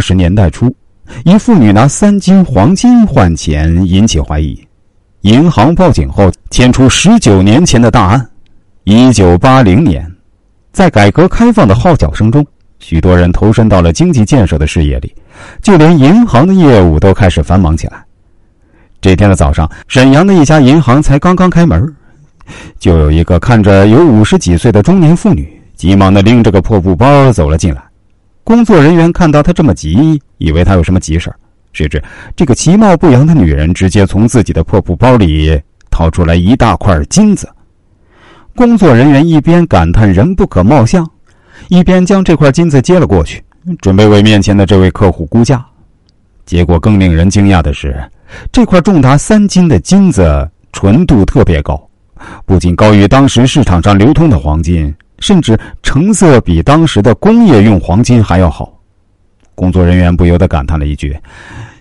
八十年代初，一妇女拿三斤黄金换钱引起怀疑，银行报警后牵出十九年前的大案。一九八零年，在改革开放的号角声中，许多人投身到了经济建设的事业里，就连银行的业务都开始繁忙起来。这天的早上，沈阳的一家银行才刚刚开门，就有一个看着有五十几岁的中年妇女，急忙的拎着个破布包走了进来。工作人员看到她这么急，以为她有什么急事谁知这个其貌不扬的女人直接从自己的破布包里掏出来一大块金子。工作人员一边感叹“人不可貌相”，一边将这块金子接了过去，准备为面前的这位客户估价。结果更令人惊讶的是。这块重达三斤的金子纯度特别高，不仅高于当时市场上流通的黄金，甚至成色比当时的工业用黄金还要好。工作人员不由得感叹了一句：“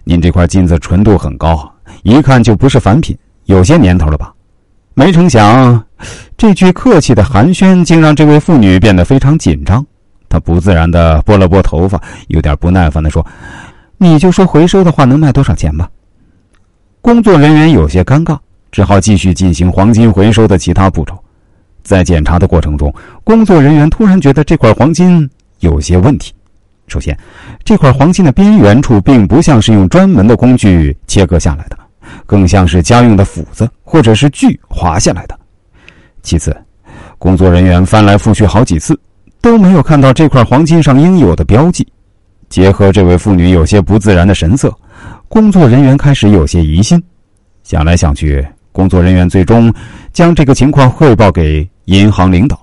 您这块金子纯度很高，一看就不是凡品，有些年头了吧？”没成想，这句客气的寒暄竟让这位妇女变得非常紧张。她不自然的拨了拨头发，有点不耐烦的说：“你就说回收的话能卖多少钱吧？”工作人员有些尴尬，只好继续进行黄金回收的其他步骤。在检查的过程中，工作人员突然觉得这块黄金有些问题。首先，这块黄金的边缘处并不像是用专门的工具切割下来的，更像是家用的斧子或者是锯划下来的。其次，工作人员翻来覆去好几次，都没有看到这块黄金上应有的标记。结合这位妇女有些不自然的神色。工作人员开始有些疑心，想来想去，工作人员最终将这个情况汇报给银行领导。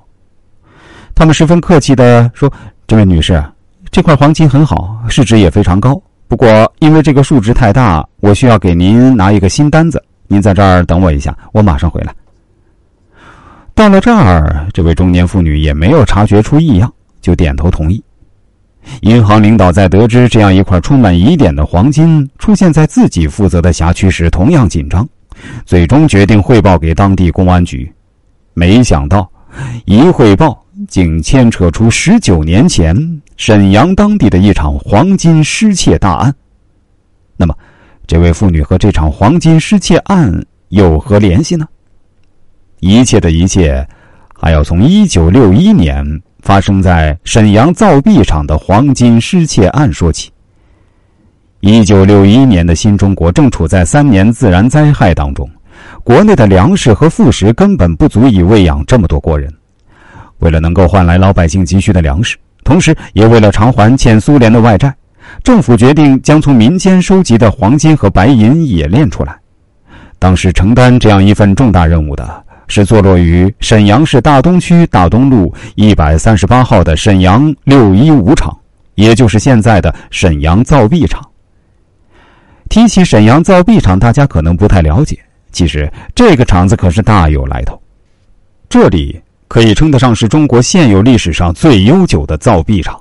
他们十分客气的说：“这位女士，这块黄金很好，市值也非常高。不过因为这个数值太大，我需要给您拿一个新单子。您在这儿等我一下，我马上回来。”到了这儿，这位中年妇女也没有察觉出异样，就点头同意。银行领导在得知这样一块充满疑点的黄金出现在自己负责的辖区时，同样紧张，最终决定汇报给当地公安局。没想到，一汇报竟牵扯出十九年前沈阳当地的一场黄金失窃大案。那么，这位妇女和这场黄金失窃案有何联系呢？一切的一切，还要从一九六一年。发生在沈阳造币厂的黄金失窃案说起。一九六一年的新中国正处在三年自然灾害当中，国内的粮食和副食根本不足以喂养这么多国人。为了能够换来老百姓急需的粮食，同时也为了偿还欠苏联的外债，政府决定将从民间收集的黄金和白银冶炼出来。当时承担这样一份重大任务的。是坐落于沈阳市大东区大东路一百三十八号的沈阳六一五厂，也就是现在的沈阳造币厂。提起沈阳造币厂，大家可能不太了解，其实这个厂子可是大有来头。这里可以称得上是中国现有历史上最悠久的造币厂。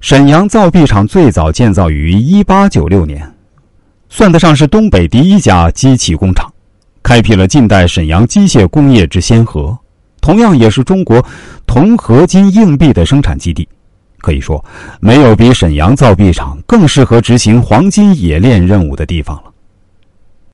沈阳造币厂最早建造于一八九六年，算得上是东北第一家机器工厂。开辟了近代沈阳机械工业之先河，同样也是中国铜合金硬币的生产基地。可以说，没有比沈阳造币厂更适合执行黄金冶炼任务的地方了。